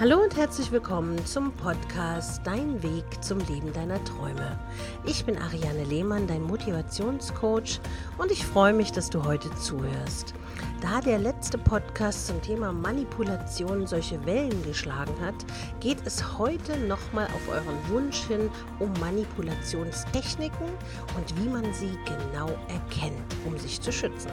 Hallo und herzlich willkommen zum Podcast Dein Weg zum Leben deiner Träume. Ich bin Ariane Lehmann, dein Motivationscoach und ich freue mich, dass du heute zuhörst. Da der letzte Podcast zum Thema Manipulation solche Wellen geschlagen hat, geht es heute nochmal auf euren Wunsch hin um Manipulationstechniken und wie man sie genau erkennt, um sich zu schützen.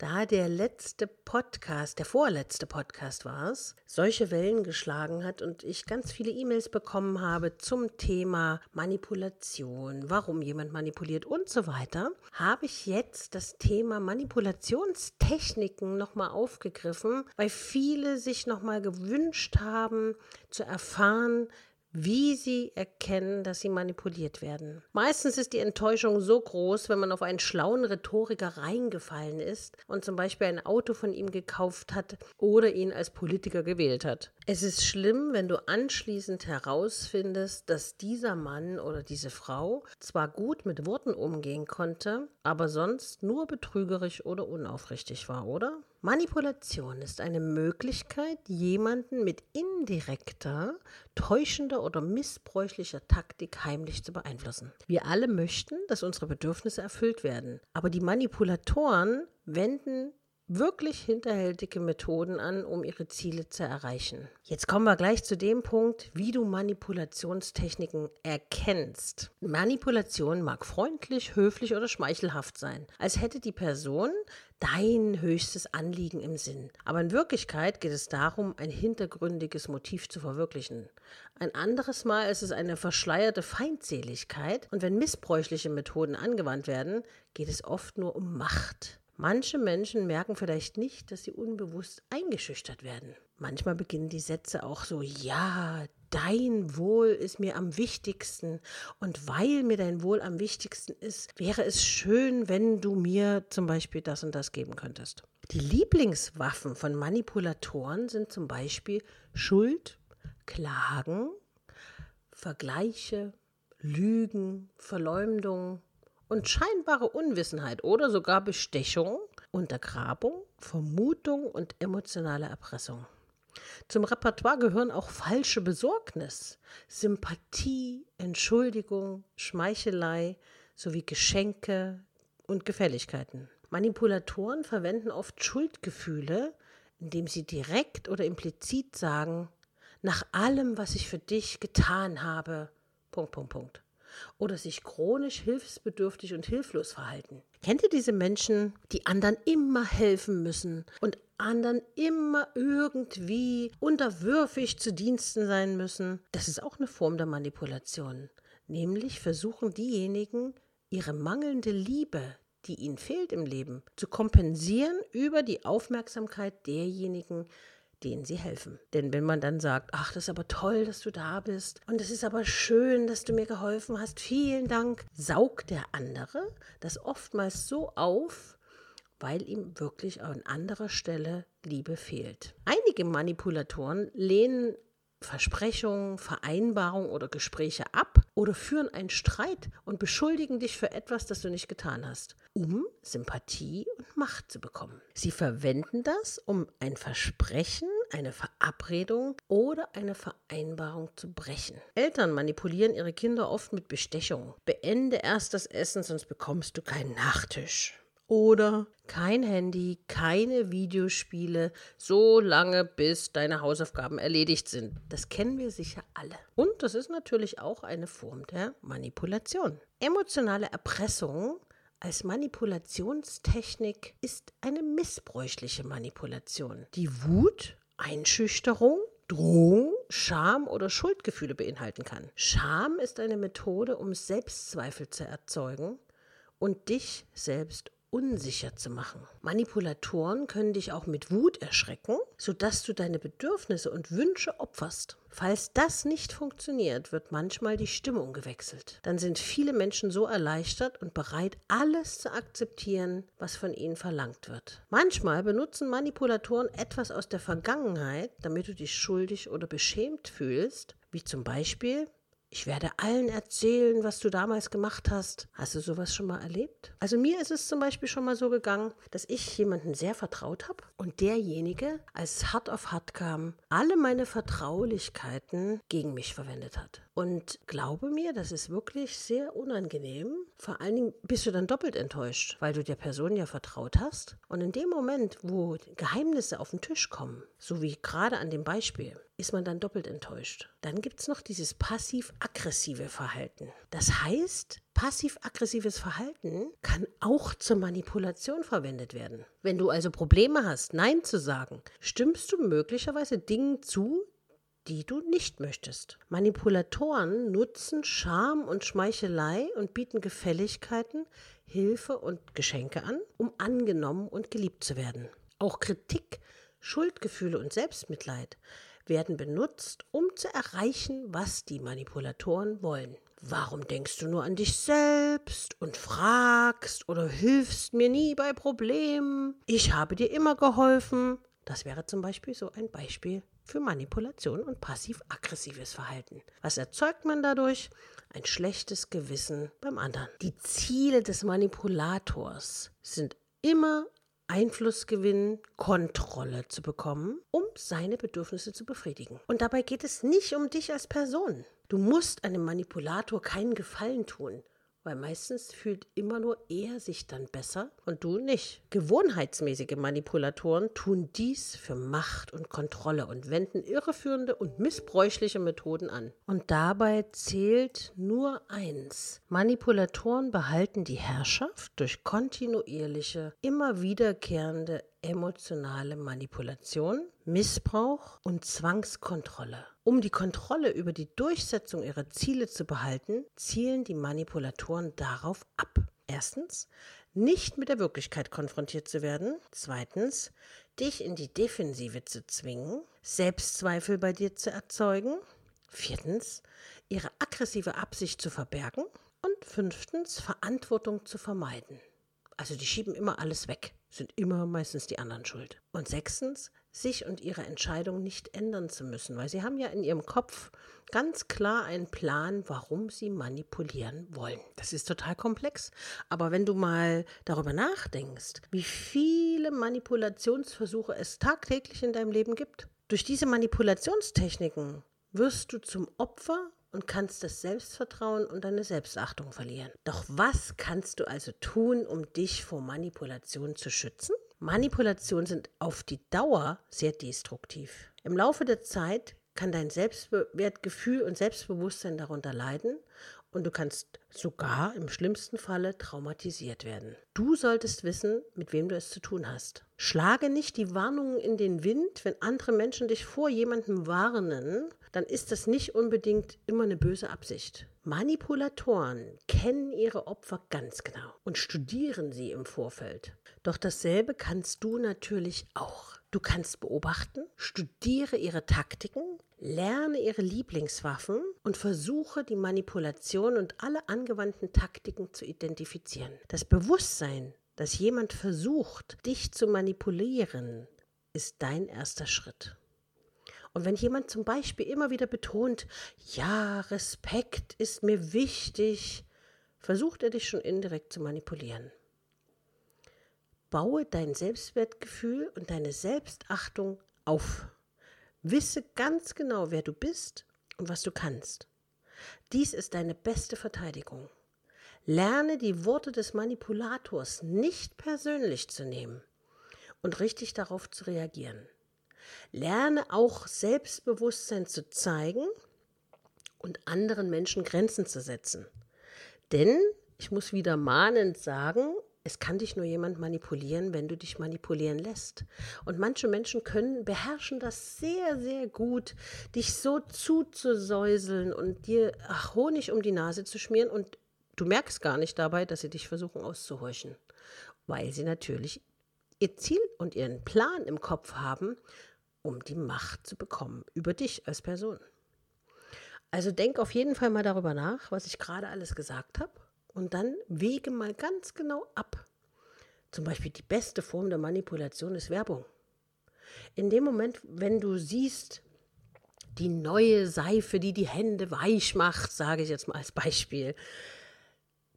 Da der letzte Podcast, der vorletzte Podcast war es, solche Wellen geschlagen hat und ich ganz viele E-Mails bekommen habe zum Thema Manipulation, warum jemand manipuliert und so weiter, habe ich jetzt das Thema Manipulationstechniken nochmal aufgegriffen, weil viele sich nochmal gewünscht haben zu erfahren, wie sie erkennen, dass sie manipuliert werden. Meistens ist die Enttäuschung so groß, wenn man auf einen schlauen Rhetoriker reingefallen ist und zum Beispiel ein Auto von ihm gekauft hat oder ihn als Politiker gewählt hat. Es ist schlimm, wenn du anschließend herausfindest, dass dieser Mann oder diese Frau zwar gut mit Worten umgehen konnte, aber sonst nur betrügerisch oder unaufrichtig war, oder? Manipulation ist eine Möglichkeit, jemanden mit indirekter, täuschender oder missbräuchlicher Taktik heimlich zu beeinflussen. Wir alle möchten, dass unsere Bedürfnisse erfüllt werden, aber die Manipulatoren wenden wirklich hinterhältige Methoden an, um ihre Ziele zu erreichen. Jetzt kommen wir gleich zu dem Punkt, wie du Manipulationstechniken erkennst. Manipulation mag freundlich, höflich oder schmeichelhaft sein, als hätte die Person dein höchstes Anliegen im Sinn. Aber in Wirklichkeit geht es darum, ein hintergründiges Motiv zu verwirklichen. Ein anderes Mal ist es eine verschleierte Feindseligkeit und wenn missbräuchliche Methoden angewandt werden, geht es oft nur um Macht. Manche Menschen merken vielleicht nicht, dass sie unbewusst eingeschüchtert werden. Manchmal beginnen die Sätze auch so, ja, dein Wohl ist mir am wichtigsten und weil mir dein Wohl am wichtigsten ist, wäre es schön, wenn du mir zum Beispiel das und das geben könntest. Die Lieblingswaffen von Manipulatoren sind zum Beispiel Schuld, Klagen, Vergleiche, Lügen, Verleumdung, und scheinbare Unwissenheit oder sogar Bestechung, Untergrabung, Vermutung und emotionale Erpressung. Zum Repertoire gehören auch falsche Besorgnis, Sympathie, Entschuldigung, Schmeichelei sowie Geschenke und Gefälligkeiten. Manipulatoren verwenden oft Schuldgefühle, indem sie direkt oder implizit sagen, nach allem, was ich für dich getan habe, Punkt, Punkt, Punkt oder sich chronisch hilfsbedürftig und hilflos verhalten. Kennt ihr diese Menschen, die anderen immer helfen müssen und anderen immer irgendwie unterwürfig zu Diensten sein müssen? Das ist auch eine Form der Manipulation. Nämlich versuchen diejenigen, ihre mangelnde Liebe, die ihnen fehlt im Leben, zu kompensieren über die Aufmerksamkeit derjenigen, denen sie helfen. Denn wenn man dann sagt, ach, das ist aber toll, dass du da bist und es ist aber schön, dass du mir geholfen hast, vielen Dank, saugt der andere das oftmals so auf, weil ihm wirklich an anderer Stelle Liebe fehlt. Einige Manipulatoren lehnen Versprechungen, Vereinbarungen oder Gespräche ab oder führen einen Streit und beschuldigen dich für etwas, das du nicht getan hast, um Sympathie und Macht zu bekommen. Sie verwenden das, um ein Versprechen, eine Verabredung oder eine Vereinbarung zu brechen. Eltern manipulieren ihre Kinder oft mit Bestechung. Beende erst das Essen, sonst bekommst du keinen Nachtisch oder kein Handy, keine Videospiele, so lange bis deine Hausaufgaben erledigt sind. Das kennen wir sicher alle. Und das ist natürlich auch eine Form der Manipulation. Emotionale Erpressung als Manipulationstechnik ist eine missbräuchliche Manipulation, die Wut, Einschüchterung, Drohung, Scham oder Schuldgefühle beinhalten kann. Scham ist eine Methode, um Selbstzweifel zu erzeugen und dich selbst unsicher zu machen. Manipulatoren können dich auch mit Wut erschrecken, sodass du deine Bedürfnisse und Wünsche opferst. Falls das nicht funktioniert, wird manchmal die Stimmung gewechselt. Dann sind viele Menschen so erleichtert und bereit, alles zu akzeptieren, was von ihnen verlangt wird. Manchmal benutzen Manipulatoren etwas aus der Vergangenheit, damit du dich schuldig oder beschämt fühlst, wie zum Beispiel Ich werde allen erzählen, was du damals gemacht hast. Hast du sowas schon mal erlebt? Also mir ist es zum Beispiel schon mal so gegangen, dass ich jemanden sehr vertraut habe und derjenige, als es hart auf hart kam, alle meine Vertraulichkeiten gegen mich verwendet hat. Und glaube mir, das ist wirklich sehr unangenehm. Vor allen Dingen bist du dann doppelt enttäuscht, weil du der Person ja vertraut hast. Und in dem Moment, wo Geheimnisse auf den Tisch kommen, so wie gerade an dem Beispiel, ist man dann doppelt enttäuscht. Dann gibt es noch dieses passiv-aggressive Verhalten. Das heißt, passiv-aggressives Verhalten kann auch zur Manipulation verwendet werden. Wenn du also Probleme hast, Nein zu sagen, stimmst du möglicherweise Dingen zu, die du nicht möchtest. Manipulatoren nutzen Scham und Schmeichelei und bieten Gefälligkeiten, Hilfe und Geschenke an, um angenommen und geliebt zu werden. Auch Kritik, Schuldgefühle und Selbstmitleid werden benutzt, um zu erreichen, was die Manipulatoren wollen. Warum denkst du nur an dich selbst und fragst oder hilfst mir nie bei Problemen? Ich habe dir immer geholfen. Das wäre zum Beispiel so ein Beispiel für Manipulation und passiv-aggressives Verhalten. Was erzeugt man dadurch? Ein schlechtes Gewissen beim anderen. Die Ziele des Manipulators sind immer Einfluss gewinnen, Kontrolle zu bekommen, um seine Bedürfnisse zu befriedigen. Und dabei geht es nicht um dich als Person. Du musst einem Manipulator keinen Gefallen tun. Weil meistens fühlt immer nur er sich dann besser und du nicht. Gewohnheitsmäßige Manipulatoren tun dies für Macht und Kontrolle und wenden irreführende und missbräuchliche Methoden an. Und dabei zählt nur eins. Manipulatoren behalten die Herrschaft durch kontinuierliche, immer wiederkehrende emotionale Manipulation, Missbrauch und Zwangskontrolle. Um die Kontrolle über die Durchsetzung ihrer Ziele zu behalten, zielen die Manipulatoren darauf ab. Erstens, nicht mit der Wirklichkeit konfrontiert zu werden. Zweitens, dich in die Defensive zu zwingen, Selbstzweifel bei dir zu erzeugen. Viertens, ihre aggressive Absicht zu verbergen. Und fünftens, Verantwortung zu vermeiden. Also die schieben immer alles weg, sind immer meistens die anderen schuld. Und sechstens, sich und ihre Entscheidung nicht ändern zu müssen, weil sie haben ja in ihrem Kopf ganz klar einen Plan, warum sie manipulieren wollen. Das ist total komplex, aber wenn du mal darüber nachdenkst, wie viele Manipulationsversuche es tagtäglich in deinem Leben gibt, durch diese Manipulationstechniken wirst du zum Opfer und kannst das Selbstvertrauen und deine Selbstachtung verlieren. Doch was kannst du also tun, um dich vor Manipulation zu schützen? Manipulationen sind auf die Dauer sehr destruktiv. Im Laufe der Zeit kann dein Selbstwertgefühl und Selbstbewusstsein darunter leiden und du kannst sogar im schlimmsten Falle traumatisiert werden. Du solltest wissen, mit wem du es zu tun hast. Schlage nicht die Warnungen in den Wind, wenn andere Menschen dich vor jemandem warnen, dann ist das nicht unbedingt immer eine böse Absicht. Manipulatoren kennen ihre Opfer ganz genau und studieren sie im Vorfeld. Doch dasselbe kannst du natürlich auch. Du kannst beobachten, studiere ihre Taktiken, lerne ihre Lieblingswaffen und versuche die Manipulation und alle angewandten Taktiken zu identifizieren. Das Bewusstsein, dass jemand versucht, dich zu manipulieren, ist dein erster Schritt. Und wenn jemand zum Beispiel immer wieder betont, ja, Respekt ist mir wichtig, versucht er dich schon indirekt zu manipulieren. Baue dein Selbstwertgefühl und deine Selbstachtung auf. Wisse ganz genau, wer du bist und was du kannst. Dies ist deine beste Verteidigung. Lerne die Worte des Manipulators nicht persönlich zu nehmen und richtig darauf zu reagieren. Lerne auch Selbstbewusstsein zu zeigen und anderen Menschen Grenzen zu setzen. Denn, ich muss wieder mahnend sagen, es kann dich nur jemand manipulieren, wenn du dich manipulieren lässt. Und manche Menschen können beherrschen das sehr, sehr gut, dich so zuzusäuseln und dir ach, Honig um die Nase zu schmieren und du merkst gar nicht dabei, dass sie dich versuchen auszuhorchen, weil sie natürlich ihr Ziel und ihren Plan im Kopf haben, um die Macht zu bekommen über dich als Person. Also denk auf jeden Fall mal darüber nach, was ich gerade alles gesagt habe und dann wege mal ganz genau ab. Zum Beispiel die beste Form der Manipulation ist Werbung. In dem Moment, wenn du siehst, die neue Seife, die die Hände weich macht, sage ich jetzt mal als Beispiel,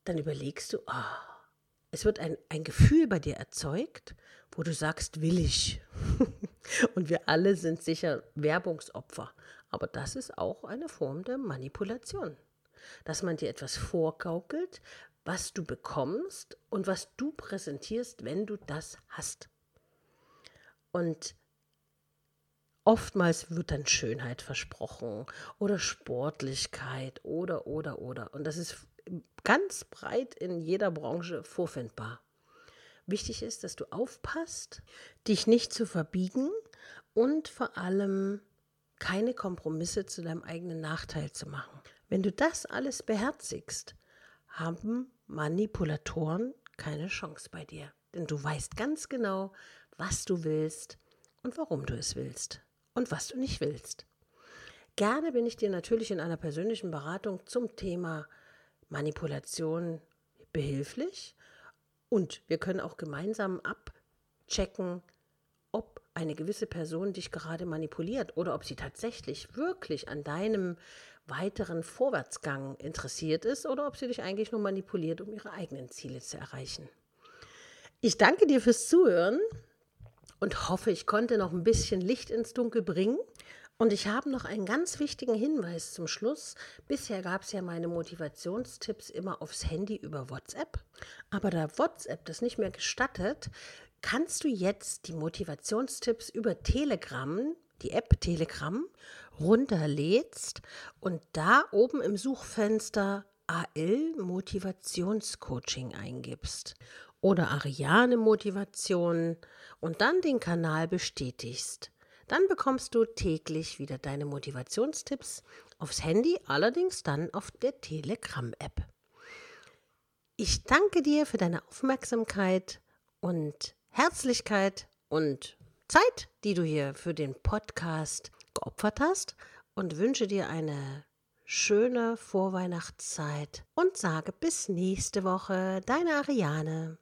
dann überlegst du, oh, es wird ein, ein Gefühl bei dir erzeugt, wo du sagst, will ich. Und wir alle sind sicher Werbungsopfer. Aber das ist auch eine Form der Manipulation. Dass man dir etwas vorgaukelt, was du bekommst und was du präsentierst, wenn du das hast. Und oftmals wird dann Schönheit versprochen oder Sportlichkeit oder, oder, oder. Und das ist ganz breit in jeder Branche vorfindbar. Wichtig ist, dass du aufpasst, dich nicht zu verbiegen und vor allem keine Kompromisse zu deinem eigenen Nachteil zu machen. Wenn du das alles beherzigst, haben Manipulatoren keine Chance bei dir. Denn du weißt ganz genau, was du willst und warum du es willst und was du nicht willst. Gerne bin ich dir natürlich in einer persönlichen Beratung zum Thema Manipulation behilflich und wir können auch gemeinsam abchecken, ob eine gewisse Person dich gerade manipuliert oder ob sie tatsächlich wirklich an deinem weiteren Vorwärtsgang interessiert ist oder ob sie dich eigentlich nur manipuliert, um ihre eigenen Ziele zu erreichen. Ich danke dir fürs Zuhören und hoffe, ich konnte noch ein bisschen Licht ins Dunkel bringen. Und ich habe noch einen ganz wichtigen Hinweis zum Schluss. Bisher gab es ja meine Motivationstipps immer aufs Handy über WhatsApp. Aber da WhatsApp das nicht mehr gestattet, kannst du jetzt die Motivationstipps über Telegram, die App Telegram, runterlädst und da oben im Suchfenster AL Motivationscoaching eingibst oder Ariane Motivation und dann den Kanal bestätigst. Dann bekommst du täglich wieder deine Motivationstipps aufs Handy, allerdings dann auf der Telegram-App. Ich danke dir für deine Aufmerksamkeit und Herzlichkeit und Zeit, die du hier für den Podcast geopfert hast und wünsche dir eine schöne Vorweihnachtszeit und sage bis nächste Woche, deine Ariane.